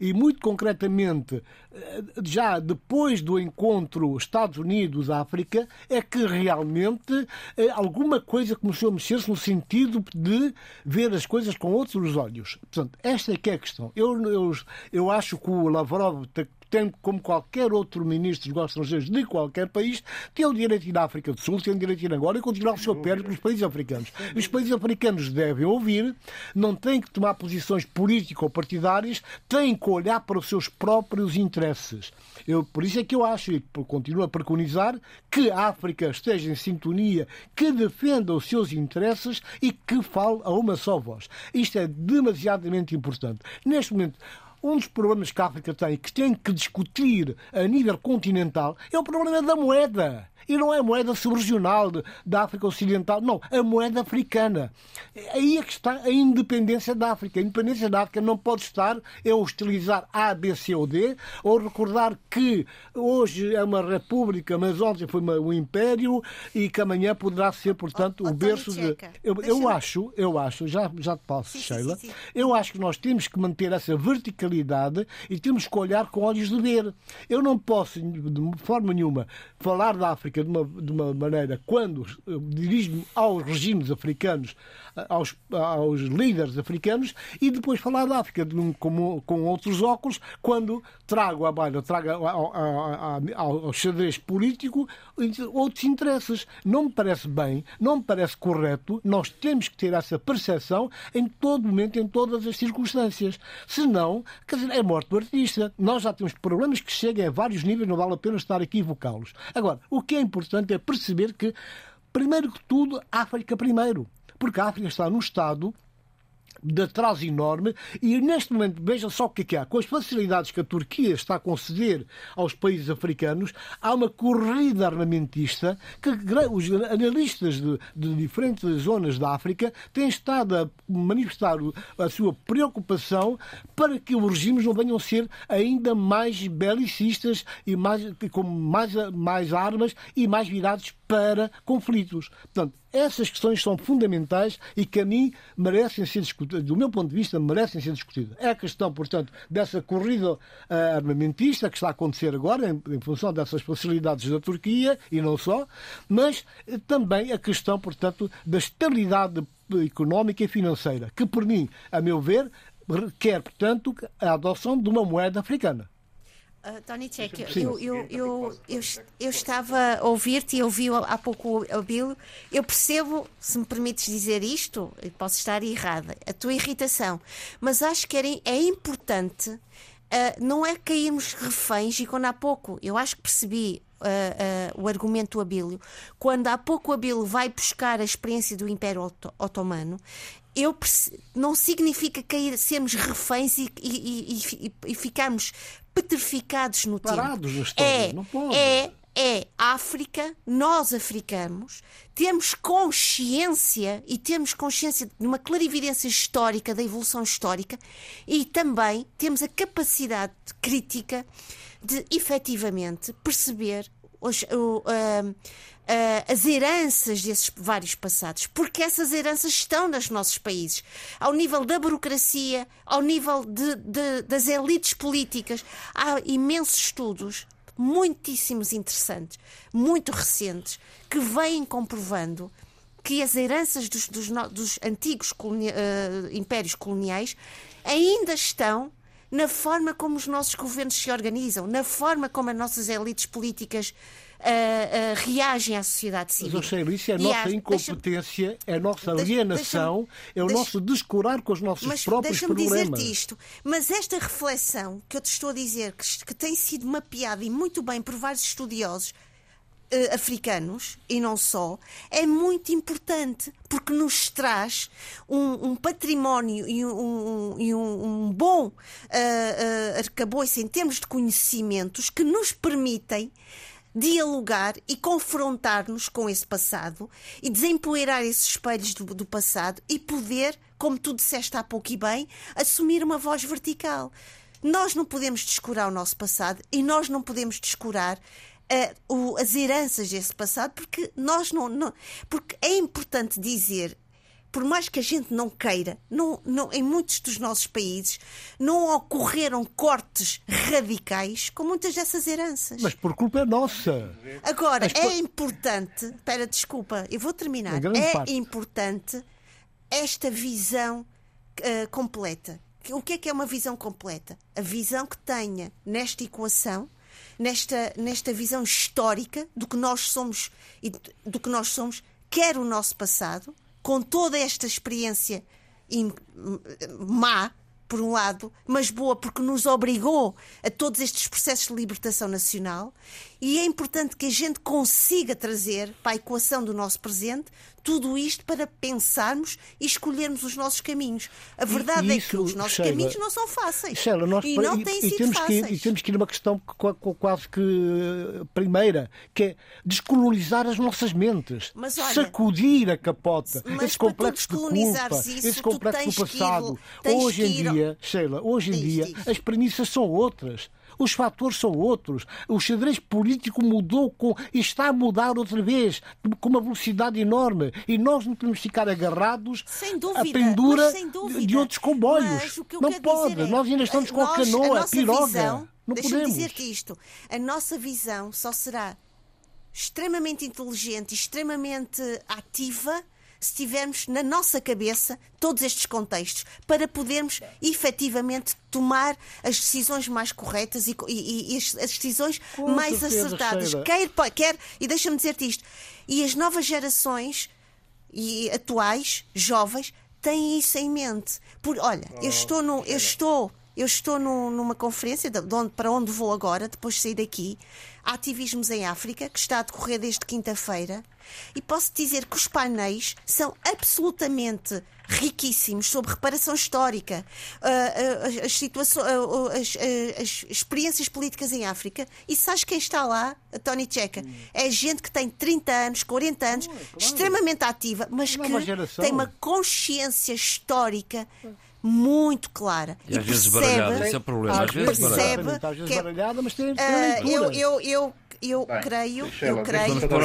e muito concretamente, já depois do encontro Estados Unidos-África, é que realmente eh, alguma coisa começou a mexer-se no sentido de ver as coisas com outros olhos. Portanto, esta é que é a questão. Eu, eu, eu acho que o Lavrov te- tem, como qualquer outro ministro dos negócios estrangeiros de qualquer país, tem o direito de ir à África do Sul, tem o direito de ir agora e continuar o seu pé pelos países africanos. Os países africanos devem ouvir, não têm que tomar posições político-partidárias, têm que olhar para os seus próprios interesses. Eu, por isso é que eu acho, e continuo a preconizar, que a África esteja em sintonia, que defenda os seus interesses e que fale a uma só voz. Isto é demasiadamente importante. Neste momento, um dos problemas que a África tem, que tem que discutir a nível continental, é o problema da moeda. E não é a moeda subregional de- da África Ocidental, não, a moeda africana. Aí é que está a independência da África. A independência da África não pode estar em hostilizar A, B, C ou D, ou recordar que hoje é uma república, mas ontem foi uma- um império e que amanhã poderá ser, portanto, ó, o berço de. Eu, eu acho, eu acho, já, já te passo, sim, Sheila, sim, sim. eu acho que nós temos que manter essa verticalidade e temos que olhar com olhos de ver. Eu não posso, de forma nenhuma, falar da África de uma, de uma maneira quando eh, dirijo-me aos regimes africanos, eh, aos, aos líderes africanos, e depois falar da África um- com, com outros óculos quando trago à baila, trago ao, ao, xadrez político outros interesses. Não me parece bem, não me parece correto. Nós temos que ter essa percepção em todo momento, em todas as circunstâncias. Senão, quer dizer, é morte do artista. Nós já temos problemas que chegam a vários níveis, não vale a pena estar aqui evocá-los. Agora, o que é importante é perceber que, primeiro que tudo, África primeiro. Porque a África está num estado de atraso enorme e neste momento veja só o que é que há. Com as facilidades que a Turquia está a conceder aos países africanos, há uma corrida armamentista que os analistas de, de diferentes zonas da África têm estado a manifestar a sua preocupação para que os regimes não venham a ser ainda mais belicistas e mais, com mais, mais armas e mais virados para conflitos. Portanto, essas questões são fundamentais e que a mim merecem ser discutidas, do meu ponto de vista, merecem ser discutidas. É a questão, portanto, dessa corrida ah, armamentista que está a acontecer agora, em, em função dessas facilidades da Turquia e não só, mas eh, também a questão, portanto, da estabilidade económica e financeira, que, por mim, a meu ver, requer, portanto, a adoção de uma moeda africana. Uh, Tony Check, eu, eu, eu, eu, eu estava a ouvir-te e ouvi há pouco o Abílio. Eu percebo, se me permites dizer isto, posso estar errada, a tua irritação, mas acho que é importante uh, não é cairmos reféns, e quando há pouco, eu acho que percebi uh, uh, o argumento do Abílio, quando há pouco o Abílio vai buscar a experiência do Império Oto- Otomano, eu não significa cair, sermos reféns e, e- e- e ficarmos petrificados no Parados tempo. história, É, não pode. é, é África, nós africanos, temos consciência e temos consciência de uma clarividência histórica, da evolução histórica, e também temos a capacidade crítica de efetivamente perceber o, as heranças desses vários passados, porque essas heranças estão nos nossos países, ao nível da burocracia, ao nível de, de, das elites políticas. Há imensos estudos, muitíssimos interessantes, muito recentes, que vêm comprovando que as heranças dos, dos, dos antigos colonia, uh, impérios coloniais ainda estão na forma como os nossos governos se organizam, na forma como as nossas elites políticas uh, uh, reagem à sociedade civil. Mas, Sheila, isso é a nossa incompetência, é a nossa alienação, é o nosso descurar com os nossos mas próprios problemas. Deixa-me dizer-te isto, mas esta reflexão que eu te estou a dizer, que, que tem sido mapeada e muito bem por vários estudiosos, uh, africanos e não só, é muito importante porque nos traz um, um património e um, um, um bom uh, uh, arcabouço em termos de conhecimentos que nos permitem dialogar e confrontar-nos com esse passado e desempoeirar esses espelhos do, do, passado e poder, como tu disseste há pouco e bem, assumir uma voz vertical. Nós não podemos descurar o nosso passado e nós não podemos descurar uh, o, as heranças desse passado, porque nós não, não, Porque é importante dizer por mais que a gente não queira, não, não, em muitos dos nossos países não ocorreram cortes radicais com muitas dessas heranças. Mas por culpa é nossa. Agora, Mas é por... importante, espera, desculpa, eu vou terminar. É parte. importante esta visão uh, completa. O que é que é uma visão completa? A visão que tenha nesta equação nesta, nesta visão histórica do que nós somos e do que nós somos, quer o nosso passado, com toda esta experiência má, por um lado, mas boa porque nos obrigou a todos estes processos de libertação nacional, e é importante que a gente consiga trazer para a equação do nosso presente tudo isto para pensarmos e escolhermos os nossos caminhos. A verdade isso, é que os nossos Sheila, caminhos não são fáceis. Sheila, nós, e não têm e, sido temos fáceis. Que, e temos que ir numa questão quase que eh, primeira, que é descolonizar as nossas mentes. Mas, olha, sacudir a capota. Esse complexo de culpa, isso, esse complexo do passado. Ir, hoje em dia, Sheila, hoje em dia, as premissas são outras. Os fatores são outros. O xadrez político mudou com, e está a mudar outra vez, com uma velocidade enorme. E nós não podemos ficar agarrados dúvida, à pendura de outros comboios. Não pode. É, nós ainda estamos com a canoa, a piroga. Visão, não podemos. dizer-te isto. A nossa visão só será extremamente inteligente e extremamente ativa se tivermos na nossa cabeça todos estes contextos, para podermos efetivamente tomar as decisões mais corretas e, e, e as, as, decisões Com mais certeza, acertadas. Quer, quer, e deixa-me dizer-te isto, e as novas gerações e atuais, jovens, têm isso em mente. Por, olha, eu oh, estou no, eu estou eu estou no, numa conferência de onde, para onde vou agora, depois de sair daqui, Ativismos em África, que está a decorrer desde quinta-feira, e posso dizer que os painéis são absolutamente riquíssimos sobre reparação histórica, uh, uh, as, situações, uh, as, as, experiências políticas em África. E sabes quem está lá? A Tony Checa. Hum. É gente que tem 30 anos, 40 anos, claro. extremamente ativa, mas que tem uma consciência histórica muito clara. E, e às vezes baralhada, esse é o problema. Às vezes percebe baralhada. Às vezes baralhada, mas tem, tem uh, eu, eu, eu, eu Bem, creio, eu creio, só para,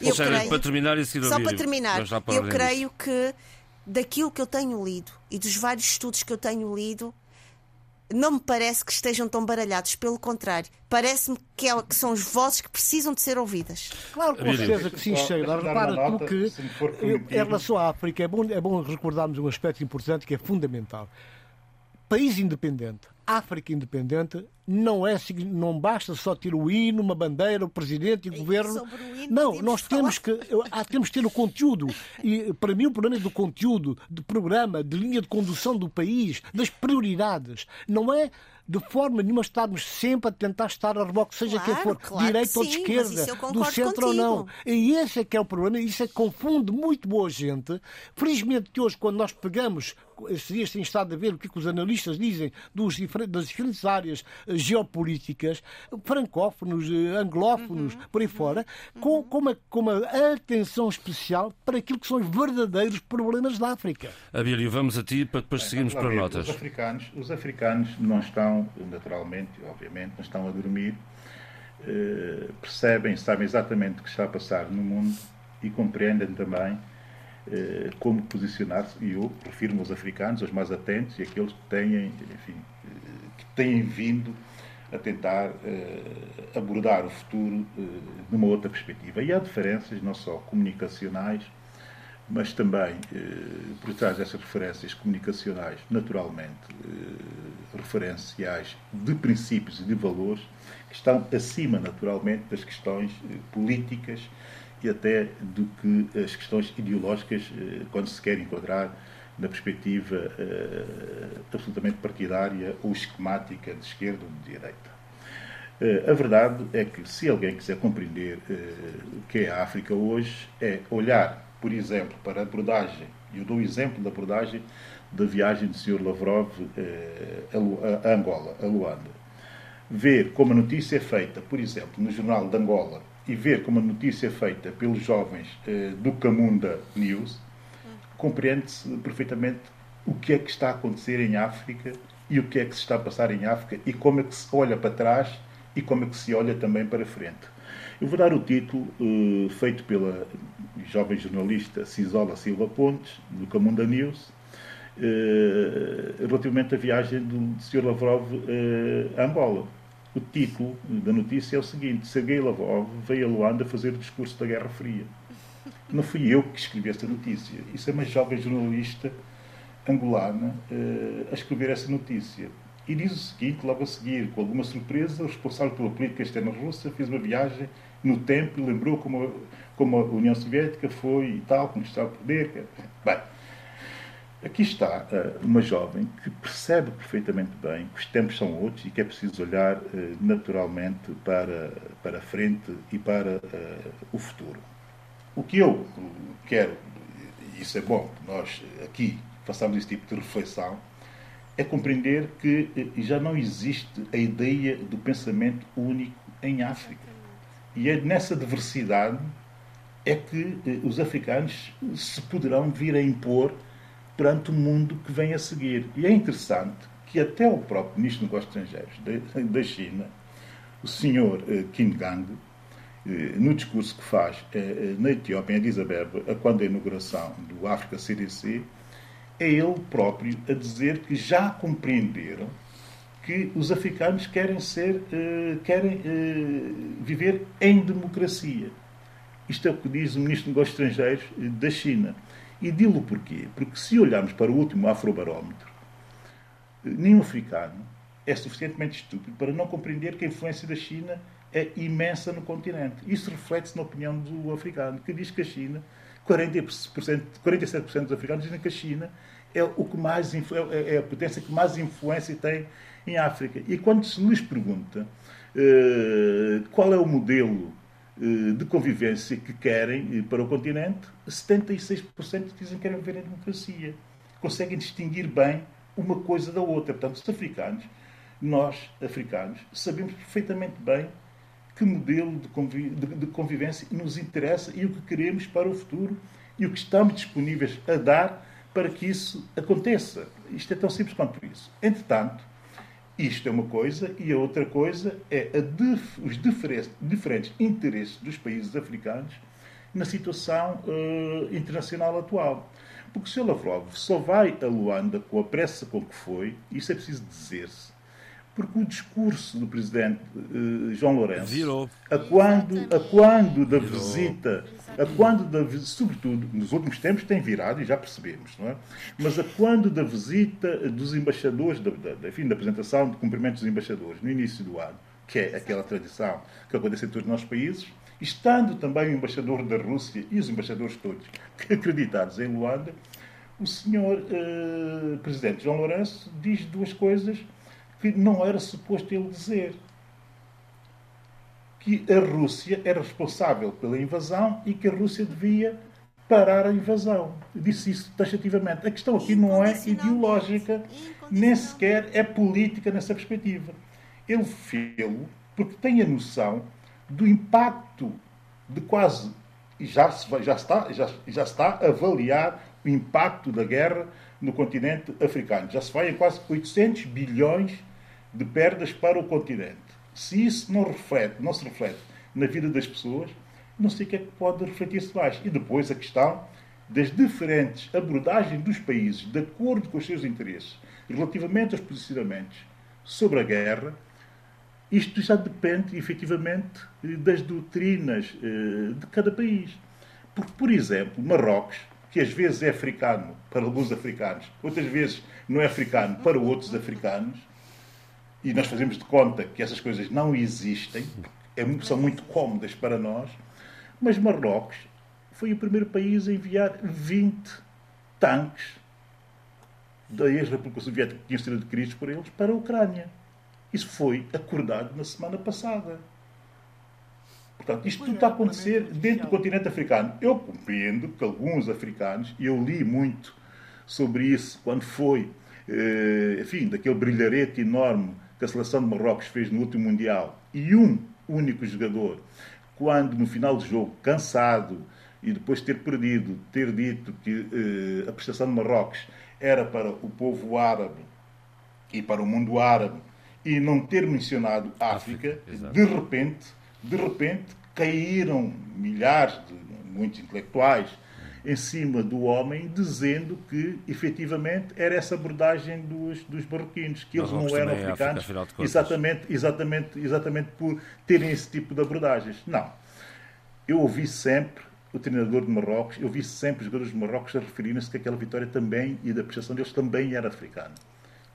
eu creio, para terminar e Só para terminar, eu creio que daquilo que eu tenho lido e dos vários estudos que eu tenho lido, não me parece que estejam tão baralhados, pelo contrário, parece-me que, é, que, são as vozes que precisam de ser ouvidas. Claro, com certeza que sim, Sheila. Repara tu que, em relação à África, é bom, é bom recordarmos um aspecto importante que é fundamental. País independente, África independente, não é não basta só ter o hino, uma bandeira, o presidente e o governo. O não, nós temos que temos que ter o conteúdo e para mim o problema é do conteúdo, do programa, de linha de condução do país, das prioridades. Não é de forma nenhuma estarmos sempre a tentar estar a reboque, seja claro, quem for, claro direita ou de esquerda, do centro contigo. ou não. E esse é que é o problema, isso é que confunde muito boa gente. Felizmente que hoje, quando nós pegamos, têm estado a ver o que, é que os analistas dizem dos, das diferentes áreas eh, geopolíticas, francófonos, eh, anglófonos, uhum, por aí fora, uhum. com, com, uma, com uma atenção especial para aquilo que são os verdadeiros problemas da África. Abílio, vamos a ti para depois seguirmos para notas. Os africanos, os africanos não estão, naturalmente, obviamente, não estão a dormir eh, percebem, sabem exatamente o que está a passar no mundo e compreendem também eh, como posicionar-se, e eu refiro-me aos africanos, aos mais atentos e aqueles que têm, enfim, eh, que têm vindo a tentar abordar o futuro numa outra perspectiva. E há diferenças não só comunicacionais, mas também, por trás dessas referências comunicacionais, naturalmente, referenciais de princípios e de valores, que estão acima, naturalmente, das questões políticas e até do que as questões ideológicas, eh, quando se quer enquadrar na perspectiva uh, absolutamente partidária ou esquemática de esquerda ou de direita. Uh, a verdade é que, se alguém quiser compreender o que é a África hoje, é olhar, por exemplo, para a abordagem, eu dou o exemplo da abordagem da viagem do Sr. Lavrov a Angola, a Luanda. Ver como a notícia é feita, por exemplo, no jornal de Angola, e ver como a notícia é feita pelos jovens eh, do Camunda News, compreende-se perfeitamente o que é que está a acontecer em África e o que é que se está a passar em África e como é que se olha para trás e como é que se olha também para frente. Eu vou dar o título uh, feito pela jovem jornalista Cisola Silva Pontes, do Camunda News, uh, relativamente à viagem do Sr. Lavrov a Angola. O título da notícia é o seguinte: Sergei Lavrov veio a Luanda fazer o discurso da Guerra Fria. Não fui eu que escrevi essa notícia. Isso é uma jovem jornalista angolana uh, a escrever essa notícia. E diz o seguinte, logo a seguir, com alguma surpresa, o responsável pela política externa russa fez uma viagem no tempo e lembrou como, como a União Soviética foi e tal, conquistar o poder. Bem, Aqui está uh, uma jovem que percebe perfeitamente bem que os tempos são outros e que é preciso olhar uh, naturalmente para, para a frente e para uh, o futuro. O que eu quero, e isso é bom, nós aqui façamos esse tipo de reflexão, é compreender que já não existe a ideia do pensamento único em África. E é nessa diversidade é que os africanos se poderão vir a impor perante o mundo que vem a seguir. E é interessante que até o próprio Ministro dos Negócios Estrangeiros da China, o senhor eh, Kim Gang, eh, no discurso que faz eh, na Etiópia, em Addis Abeba, quando a inauguração do África CDC, é ele próprio a dizer que já compreenderam que os africanos querem ser, querem viver em democracia. Isto é o que diz o Ministro dos Negócios Estrangeiros da China. E digo porquê? Porque se olharmos para o último afrobarómetro, nenhum africano é suficientemente estúpido para não compreender que a influência da China é imensa no continente. Isso reflete-se na opinião do africano, que diz que a China, 40%, 47% dos africanos dizem que a China é, o que mais, é, é a potência que mais influência tem em África. E quando se lhes pergunta uh, qual é o modelo de convivência que querem eh, para o continente, 76% dizem que querem viver em democracia. Conseguem distinguir bem uma coisa da outra. Portanto, os africanos, nós, africanos, sabemos perfeitamente bem que modelo de convivência nos interessa e o que queremos para o futuro e o que estamos disponíveis a dar para que isso aconteça. Isto é tão simples quanto isso. Entretanto, isto é uma coisa, e a outra coisa é dif os diferentes, interesses dos países africanos na situação uh, internacional atual. Porque o. Lavrov só vai a Luanda com a pressa com que foi, isso é preciso dizer-se, porque o discurso do presidente uh, João Lourenço, Virou. A, quando, a quando da Virou. visita, a quando da sobretudo nos últimos tempos tem virado e já percebemos, não é? Mas a quando da visita dos embaixadores, da, da, enfim, da apresentação de cumprimentos dos embaixadores no início do ano, que é aquela tradição que acontece em todos os nossos países, estando também o embaixador da Rússia e os embaixadores todos acreditados em Luanda, o senhor uh, presidente João Lourenço diz duas coisas que não era suposto ele dizer. Que a Rússia era responsável pela invasão e que a Rússia devia parar a invasão. Disse isso taxativamente. A questão aqui não é ideológica, nem sequer é política nessa perspectiva. Ele fez-lo porque tem a noção do impacto de quase. E já, já, está, já, já está a avaliar o impacto da guerra no continente africano. Já se vai em quase 800 bilhões de perdas para o continente. Se isso não, reflete, não se reflete na vida das pessoas, não sei o que é que pode refletir-se mais. E depois a questão das diferentes abordagens dos países, de acordo com os seus interesses, relativamente aos posicionamentos sobre a guerra, isto já depende, efetivamente, das doutrinas eh, de cada país. Porque, por exemplo, Marrocos, que às vezes é africano para alguns africanos, outras vezes não é africano para outros africanos, e nós fazemos de conta que essas coisas não existem, é são muito cómodas para nós, mas Marrocos foi o primeiro país a enviar 20 tanques da ex-República Soviética que tinham sido adquiridos por eles para a Ucrânia. Isso foi acordado na semana passada. Portanto, isto tudo está a acontecer dentro do continente africano. Eu compreendo que alguns africanos, e eu li muito sobre isso quando foi, eh, enfim, daquele brilharete enorme que a seleção de Marrocos fez no último Mundial, e um único jogador, quando no final do jogo, cansado e depois de ter perdido, ter dito que eh, a prestação de Marrocos era para o povo árabe e para o mundo árabe e não ter mencionado África, África de repente, de repente caíram milhares de muitos intelectuais em cima do homem, dizendo que efetivamente era essa abordagem dos, dos marroquinos, que eles não eram africanos, África, exatamente, exatamente, exatamente por terem esse tipo de abordagens. Não. Eu ouvi sempre o treinador de Marrocos, eu vi sempre os jogadores de Marrocos a referirem-se que aquela vitória também e da prestação deles também era africana.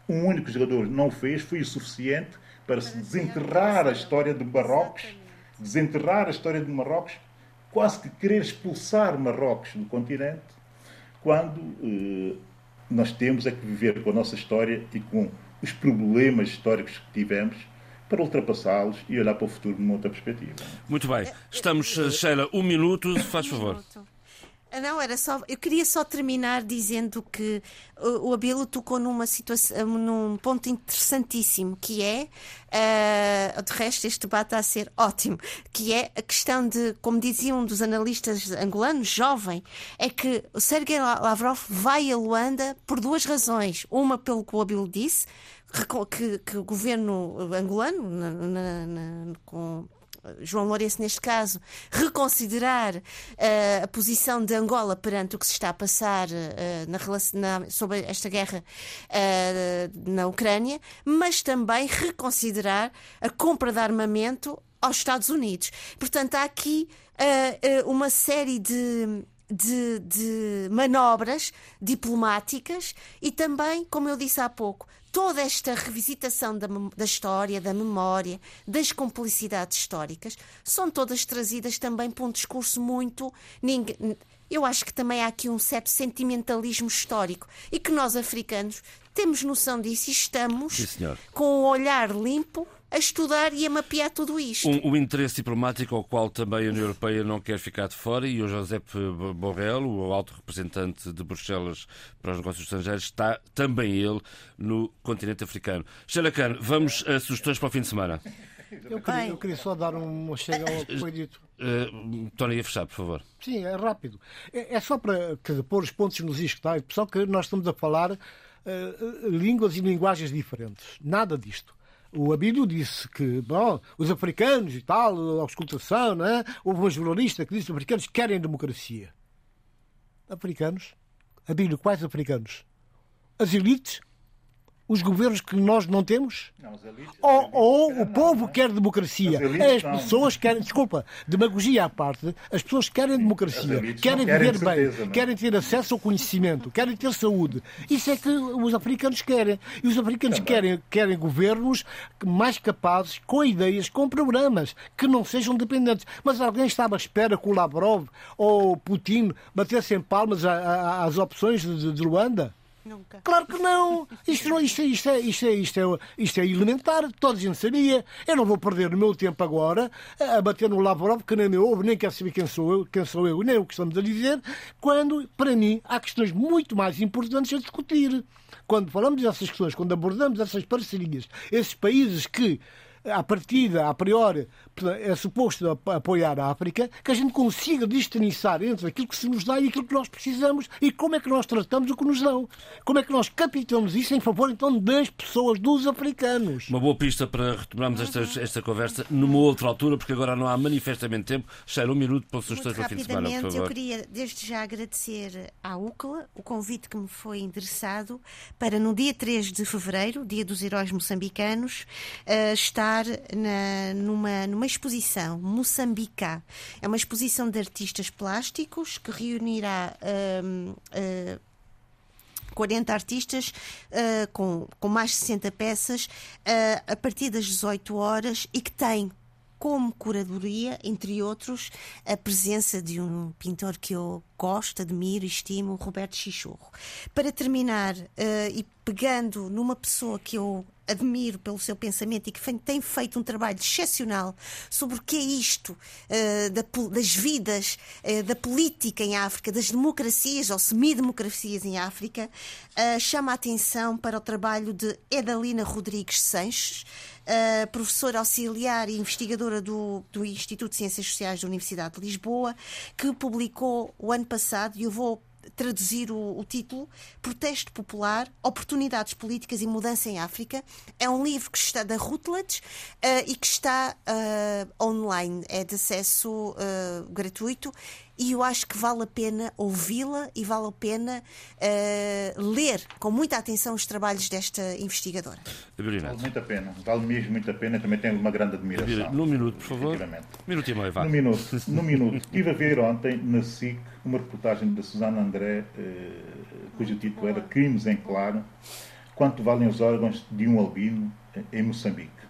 Um único jogador não fez, foi o suficiente para se desenterrar a história de Marrocos, desenterrar a história de Marrocos, quase que querer expulsar Marrocos do continente, quando eh, nós temos é que viver com a nossa história e com os problemas históricos que tivemos para ultrapassá-los e olhar para o futuro numa outra perspectiva. Muito bem. Estamos, eh, Sheila, um minuto, faz favor. Ah, não, era só. Eu queria só terminar dizendo que o, Abelo tocou numa situação, num ponto interessantíssimo, que é, uh, de resto, este debate está a ser ótimo, que é a questão de, como dizia um dos analistas angolanos, jovem, é que o Sergei Lavrov vai a Luanda por duas razões. Uma, pelo que o Abelo disse, que, que o governo angolano, na, na, na, com João Lourenço, neste caso, reconsiderar uh, a posição de Angola perante o que se está a passar uh, na, na, sobre esta guerra uh, na Ucrânia, mas também reconsiderar a compra de armamento aos Estados Unidos. Portanto, há aqui uma série de de, de manobras diplomáticas e também, como eu disse há pouco, toda esta revisitação da, da, história, da memória, das complicidades históricas, são todas trazidas também por um discurso muito. Eu acho que também há aqui um certo sentimentalismo histórico e que nós, africanos, temos noção disso e estamos Sim, com o olhar limpo a estudar e a mapear tudo isto. Um, um, interesse diplomático ao qual também a União Europeia não quer ficar de fora e o José Borrell, o alto representante de Bruxelas para os negócios estrangeiros, está também ele no continente africano. Sheila Khan, vamos a sugestões para o fim de semana. Eu queria, eu queria só dar uma chega ao que foi dito. Uh, Tony, ia fechar, por favor. Sim, é rápido. É, é só para dizer, pôr os pontos nos is que está. Pessoal, que nós estamos a falar uh, línguas e linguagens diferentes. Nada disto. O Abílio disse que bom, os africanos e tal, a auscultação, não é? houve um jornalista que disse que os africanos querem democracia. Africanos? Abílio, quais africanos? As elites os governos que nós não temos? Não, elites, ou, ou o povo não, quer democracia? As, as pessoas querem, desculpa, demagogia à parte, as pessoas querem democracia, querem viver bem, certeza, querem ter acesso ao conhecimento, querem ter saúde. Isso é que os africanos querem. E os africanos querem, querem governos mais capazes, com ideias, com programas, que não sejam dependentes. Mas alguém estava à espera que o Lavrov ou Putin batessem palmas às opções de, de Luanda? Nunca. Claro que não. Isto, isto, isto, é, isto, é, isto, é, isto é elementar. Toda a gente sabia. Eu não vou perder o meu tempo agora a bater no Lavrov, que nem me ouve, nem quer saber quem sou eu, quem sou eu nem o que estamos a dizer, quando, para mim, há questões muito mais importantes a discutir. Quando falamos dessas questões, quando abordamos essas parcerias, esses países que à partida, a priori, é suposto apoiar a África, que a gente consiga distinguir entre aquilo que se nos dá e aquilo que nós precisamos e como é que nós tratamos o que nos dão. Como é que nós capitamos isso em favor, então, das pessoas, dos africanos. Uma boa pista para retomarmos esta, esta conversa numa outra altura, porque agora não há manifestamente tempo. Cheira um minuto para sugestões para o fim de semana, por favor. Eu queria, desde já, agradecer à UCLA o convite que me foi endereçado para, no dia 3 de fevereiro, dia dos heróis moçambicanos, uh, estar na, numa, numa exposição Moçambica. É uma exposição de artistas plásticos que reunirá. Uh, uh, 40 artistas uh, com, com mais de 60 peças uh, a partir das 18 horas e que tem como curadoria, entre outros, a presença de um pintor que eu gosto, admiro e estimo, Roberto Chichorro. Para terminar, uh, e pegando numa pessoa que eu admiro pelo seu pensamento e que tem feito um trabalho excepcional sobre o que é isto uh, da, das vidas, uh, da política em África, das democracias ou semidemocracias em África, uh, chama a atenção para o trabalho de Edalina Rodrigues Sanches, professora auxiliar e investigadora do, do Instituto de Ciências Sociais da Universidade de Lisboa, que publicou o ano passado, e eu vou traduzir o, o, título Protesto Popular, Oportunidades Políticas e Mudança em África. É um livro que está da Routledge uh, e que está uh, online, é de acesso uh, gratuito e eu acho que vale a pena ouvi-la e vale a pena uh, ler com muita atenção os trabalhos desta investigadora. Vale muito a pena, vale mesmo muito a pena, também tenho uma grande admiração. Num minuto, por favor. Minuto e meio, vá. Num minuto, num minuto. Estive a ver ontem na SIC uma reportagem da Susana André, uh, cujo título era Crimes em Claro, quanto valem os órgãos de um albino em Moçambique.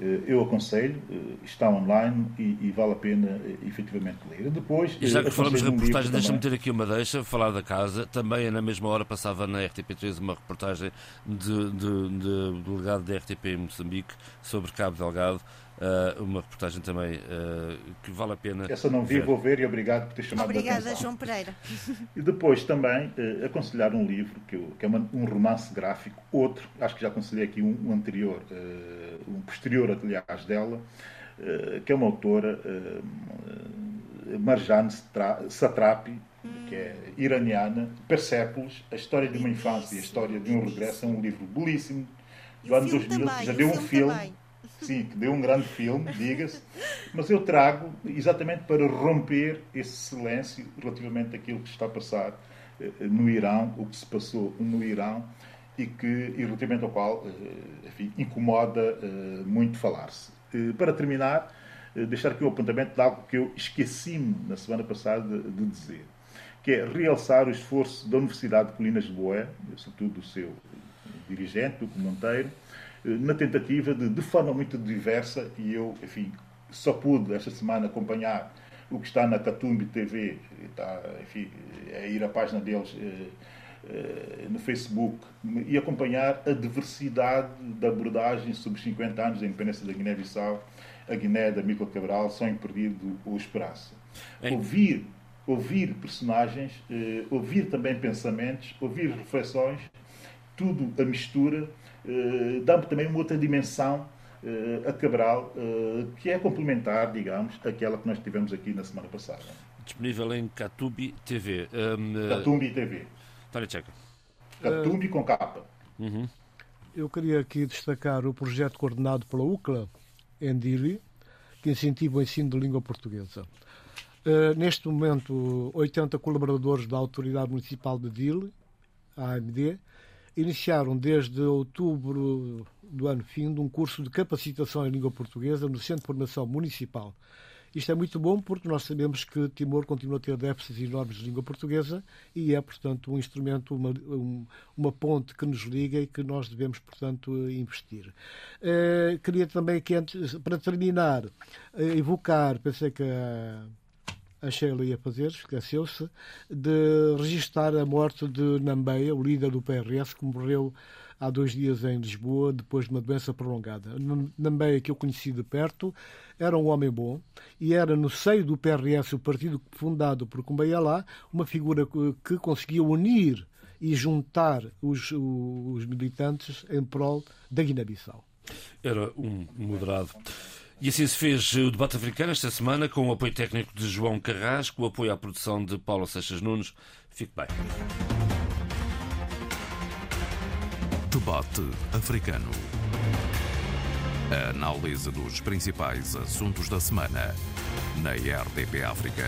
Eh, eu aconselho, eh, está online e, e, vale a pena eh, efetivamente ler. Depois, e já que falamos de reportagem, deixa-me ter aqui uma deixa, falar da casa. Também na mesma hora passava na RTP3 uma reportagem de, de, de, de delegado da RTP em Moçambique sobre Cabo Delgado. Uh, uma reportagem também uh, que vale a pena. Essa não vi, ver. vou ver e obrigado por ter chamado Obrigada, a atenção. João Pereira. E depois também uh, aconselhar um livro que, eu, que é uma, um romance gráfico, outro, acho que já aconselhei aqui um, um anterior, um posterior, aliás, dela, que é uma autora, Marjane Satrapi, que é iraniana, Persépolis, a história de uma infância e a história de um regresso, é um livro belíssimo, do ano 2000, também, já deu um filme. Também sim, que deu um grande filme, diga-se, mas eu trago exatamente para romper esse silêncio relativamente àquilo que está a passar eh, no Irão, o que se passou no Irão e que e relativamente ao qual eh, enfim, incomoda eh, muito falar-se. Para terminar, deixar aqui o apontamento de algo que eu esqueci-me na semana passada de, dizer, que é realçar o esforço da Universidade de Colinas de Boé, sobretudo do seu dirigente, o Monteiro, na tentativa de, de forma muito diversa, e eu, enfim, só pude esta semana acompanhar o que está na Catumbi TV, está, enfim, é ir à página deles eh, eh, no Facebook e acompanhar a diversidade da abordagem sobre os 50 anos da independência da Guiné-Bissau, a Guiné da Mícola Cabral, Sonho Perdido ou Esperança. Ouvir, ouvir personagens, eh, ouvir também pensamentos, ouvir reflexões, tudo a mistura eh, dá-me também uma outra dimensão uh, a Cabral, uh, que é complementar, digamos, àquela que nós tivemos aqui na semana passada. Disponível em Catubi TV. Um, Catubi TV. Tânia Checa. Catubi com capa. Uhum. Eu queria aqui destacar o projeto coordenado pela UCLA, em Dili, que incentiva o ensino de língua portuguesa. Uh, neste momento, 80 colaboradores da Autoridade Municipal de Dili, a AMD, iniciaram desde outubro do ano fim um curso de capacitação em língua portuguesa no Centro de Formação Municipal. Isto é muito bom porque nós sabemos que Timor continua a ter déficits enormes de língua portuguesa e é, portanto, um instrumento, uma, um, uma ponte que nos liga e que nós devemos, portanto, investir. Uh, queria também que, antes, para terminar, uh, evocar, pensei que a a Sheila ia fazer, esqueceu-se, de registar a morte de Nambeia, o líder do PRS, que morreu há dois dias em Lisboa, depois de uma doença prolongada. Nambeia, que eu conheci de perto, era um homem bom e era no seio do PRS, o partido fundado por Cumbaialá, uma figura que conseguia unir e juntar os, os militantes em prol da Guiné-Bissau. Era um moderado. E assim se fez o debate africano esta semana com o apoio técnico de João Carrasco, o apoio à produção de Paulo Seixas Nunes. Fique bem. Debate africano. A análise dos principais assuntos da semana na RDP África.